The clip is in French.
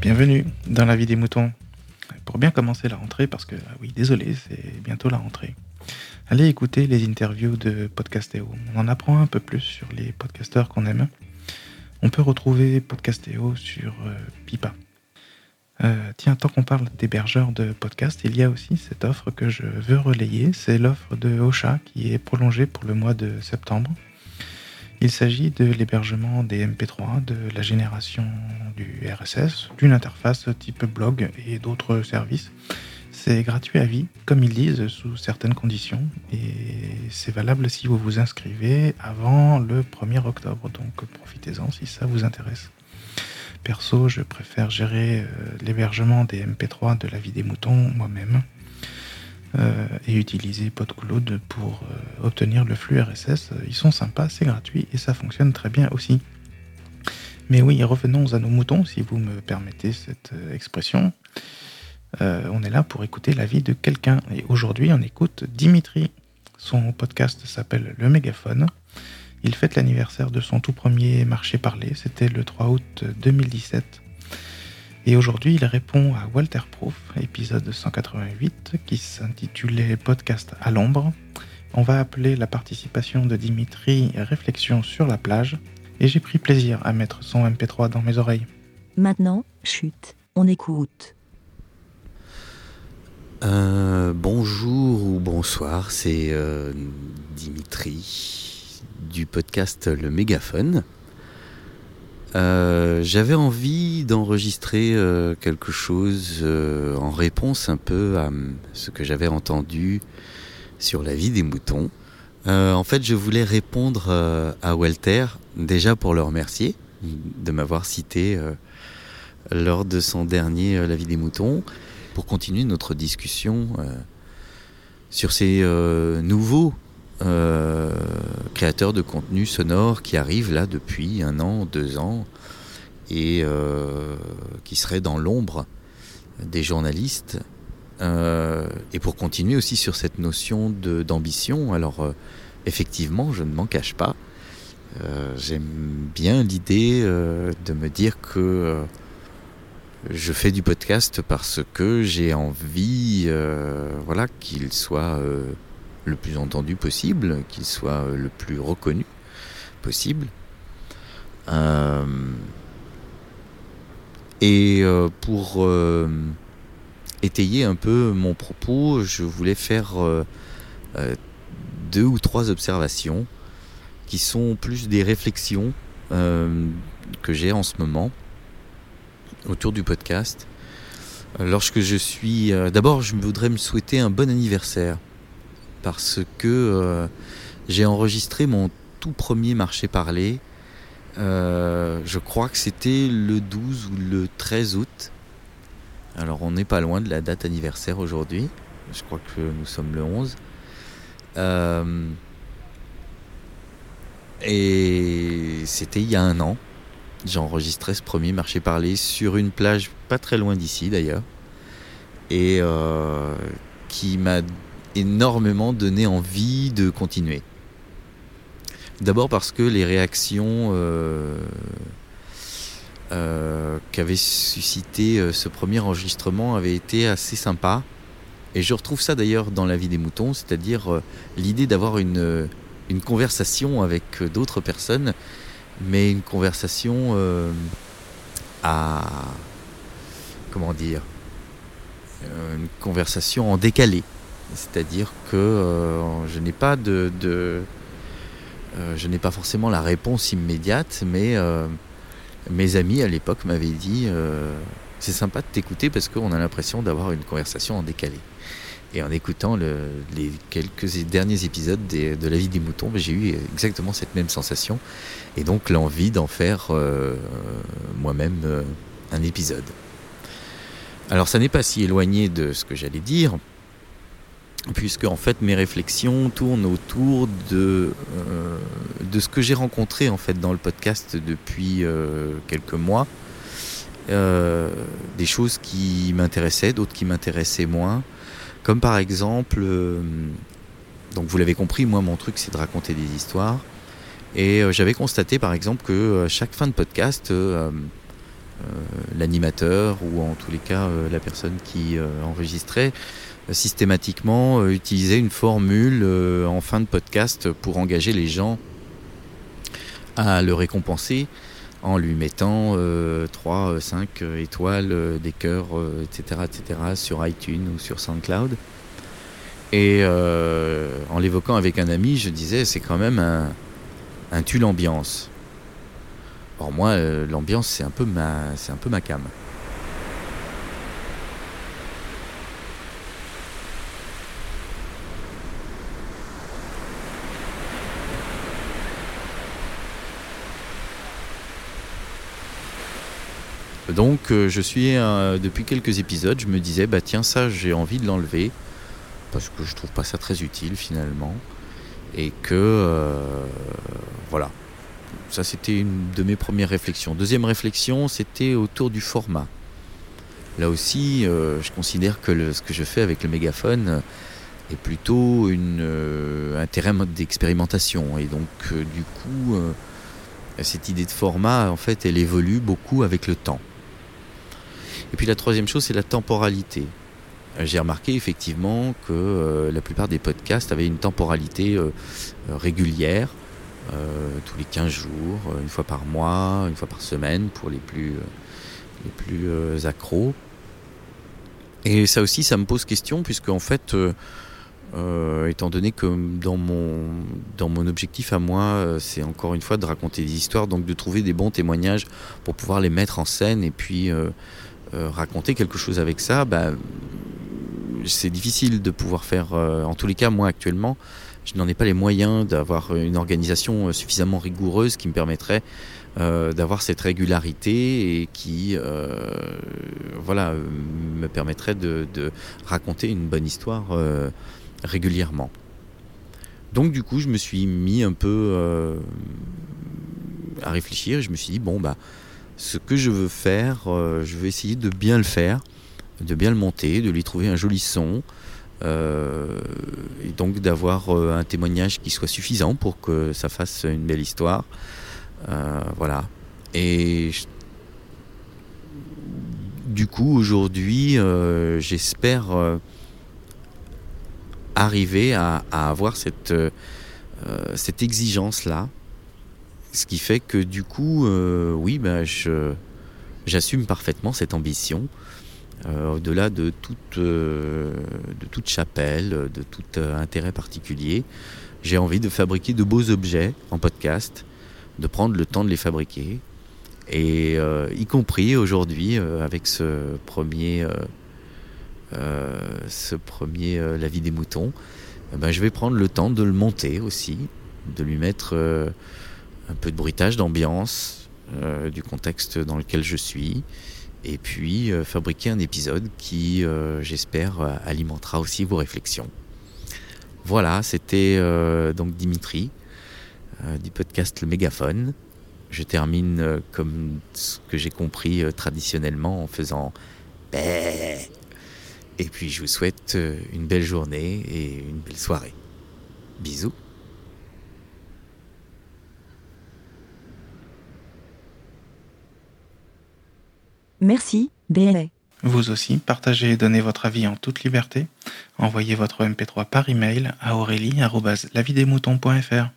Bienvenue dans la vie des moutons. Pour bien commencer la rentrée, parce que ah oui, désolé, c'est bientôt la rentrée. Allez écouter les interviews de Podcastéo. On en apprend un peu plus sur les podcasteurs qu'on aime. On peut retrouver Podcastéo sur euh, Pipa. Euh, tiens, tant qu'on parle d'hébergeurs de podcasts, il y a aussi cette offre que je veux relayer. C'est l'offre de Ocha qui est prolongée pour le mois de septembre. Il s'agit de l'hébergement des MP3, de la génération du RSS, d'une interface type blog et d'autres services. C'est gratuit à vie, comme ils disent, sous certaines conditions, et c'est valable si vous vous inscrivez avant le 1er octobre, donc profitez-en si ça vous intéresse. Perso, je préfère gérer euh, l'hébergement des MP3 de la vie des moutons moi-même. Euh, et utiliser PodCloud pour euh, obtenir le flux RSS. Ils sont sympas, c'est gratuit et ça fonctionne très bien aussi. Mais oui, revenons à nos moutons, si vous me permettez cette euh, expression. on est là pour écouter la vie de quelqu'un. Et aujourd'hui, on écoute Dimitri. Son podcast s'appelle Le Mégaphone. Il fête l'anniversaire de son tout premier marché parlé. C'était le 3 août 2017. Et aujourd'hui, il répond à Walter Proof, épisode 188, qui s'intitulait Podcast à l'ombre. On va appeler la participation de Dimitri Réflexion sur la plage, et j'ai pris plaisir à mettre son MP3 dans mes oreilles. Maintenant, chute, on écoute. Euh, bonjour ou bonsoir, c'est euh, Dimitri du podcast Le Mégaphone. Euh, j'avais envie d'enregistrer euh, quelque chose euh, en réponse un peu à ce que j'avais entendu sur la vie des moutons. en fait, je voulais répondre à Walter, déjà pour le remercier de m'avoir cité lors de son dernier La vie des moutons, pour continuer notre discussion sur ces nouveaux euh, créateur de contenu sonore qui arrive là depuis un an, deux ans, et euh, qui serait dans l'ombre des journalistes. Euh, et pour continuer aussi sur cette notion d'ambition, alors effectivement, je ne m'en cache pas. J'aime bien l'idée de me dire que je fais du podcast parce que j'ai envie voilà, qu'il soit le plus entendu possible, qu'il soit le plus reconnu possible. Euh, et euh, pour euh, étayer un peu mon propos, je voulais faire deux ou trois observations qui sont plus des réflexions que j'ai en ce moment autour du podcast. Lorsque je suis... D'abord, je voudrais me souhaiter un bon anniversaire parce que euh, j'ai enregistré mon tout premier marché parlé. Euh, je crois que c'était le 12 ou le 13 août. Alors on n'est pas loin de la date anniversaire aujourd'hui. Je crois que nous sommes le 11. Euh, et c'était il y a un an. J'ai enregistré ce premier marché parlé sur une plage pas très loin d'ici d'ailleurs. Et qui m'a énormément donné envie de continuer. D'abord parce que les réactions euh, euh, qu'avait suscité euh, ce premier enregistrement avaient été assez sympas. Et je retrouve ça d'ailleurs dans la vie des moutons, c'est-à-dire l'idée d'avoir une, une conversation avec d'autres personnes, mais une conversation à... comment dire Une conversation en décalé. C'est-à-dire que euh, je n'ai pas de, euh, je n'ai pas forcément la réponse immédiate, mais euh, mes amis à l'époque m'avaient dit c'est sympa de t'écouter parce qu'on a l'impression d'avoir une conversation en décalé. Et en écoutant les quelques derniers épisodes de La vie des moutons, ben, j'ai eu exactement cette même sensation et donc l'envie d'en faire moi-même un épisode. Alors ça n'est pas si éloigné de ce que j'allais dire, puisque en fait mes réflexions tournent autour de, euh, de ce que j'ai rencontré en fait dans le podcast depuis euh, quelques mois. Euh, des choses qui m'intéressaient, d'autres qui m'intéressaient moins. Comme par exemple, donc vous l'avez compris, moi mon truc c'est de raconter des histoires. Et j'avais constaté par exemple que chaque fin de podcast, l'animateur ou en tous les cas la personne qui enregistrait systématiquement utilisait une formule en fin de podcast pour engager les gens à le récompenser en lui mettant 3, 5 étoiles, des cœurs, etc., etc. sur iTunes ou sur SoundCloud. Et en l'évoquant avec un ami, je disais c'est quand même un, un tue l'ambiance. Or moi, euh, l'ambiance, c'est un peu ma, c'est un peu ma cam. Donc euh, je suis euh, depuis quelques épisodes, je me disais bah tiens ça j'ai envie de l'enlever parce que je trouve pas ça très utile finalement et que voilà. Ça, c'était une de mes premières réflexions. Deuxième réflexion, c'était autour du format. Là aussi, euh, je considère que ce que je fais avec le mégaphone est plutôt une, euh, un terrain d'expérimentation. Et donc, euh, du coup, cette idée de format, en fait, elle évolue beaucoup avec le temps. Et puis la troisième chose, c'est la temporalité. J'ai remarqué effectivement que la plupart des podcasts avaient une temporalité régulière. Euh, tous les 15 jours, euh, une fois par mois, une fois par semaine pour les plus, euh, les plus accros. Et ça aussi, ça me pose question, puisque en fait, étant donné que dans mon, dans mon objectif à moi, c'est encore une fois de raconter des histoires, donc de trouver des bons témoignages pour pouvoir les mettre en scène et puis raconter quelque chose avec ça, bah, c'est difficile de pouvoir faire, en tous les cas, moi actuellement, je n'en ai pas les moyens d'avoir une organisation suffisamment rigoureuse qui me permettrait euh, d'avoir cette régularité et qui euh, voilà, me permettrait de, raconter une bonne histoire euh, régulièrement. Donc du coup, je me suis mis un peu à réfléchir. Je me suis dit, bon, bah, ce que je veux faire, je vais essayer de bien le faire, de bien le monter, de lui trouver un joli son, euh, et donc d'avoir euh, un témoignage qui soit suffisant pour que ça fasse une belle histoire. Euh, voilà. Et du coup, aujourd'hui, j'espère arriver à, avoir cette, cette exigence-là. Ce qui fait que du coup, oui, ben, j'assume parfaitement cette ambition. Euh, au-delà de toute, euh, de toute chapelle, de tout euh, intérêt particulier. J'ai envie de fabriquer de beaux objets en podcast, de prendre le temps de les fabriquer, et y compris aujourd'hui avec ce premier, ce premier La vie des moutons, eh ben, je vais prendre le temps de le monter aussi, de lui mettre un peu de bruitage d'ambiance, du contexte dans lequel je suis, et puis euh, fabriquer un épisode qui, euh, j'espère, euh, alimentera aussi vos réflexions. Voilà, c'était donc Dimitri du podcast Le Mégaphone. Je termine comme ce que j'ai compris traditionnellement en faisant et puis je vous souhaite une belle journée et une belle soirée. Bisous. Merci, BLA. Vous aussi, partagez et donnez votre avis en toute liberté. Envoyez votre MP3 par email à aurélie.lavidemouton.fr.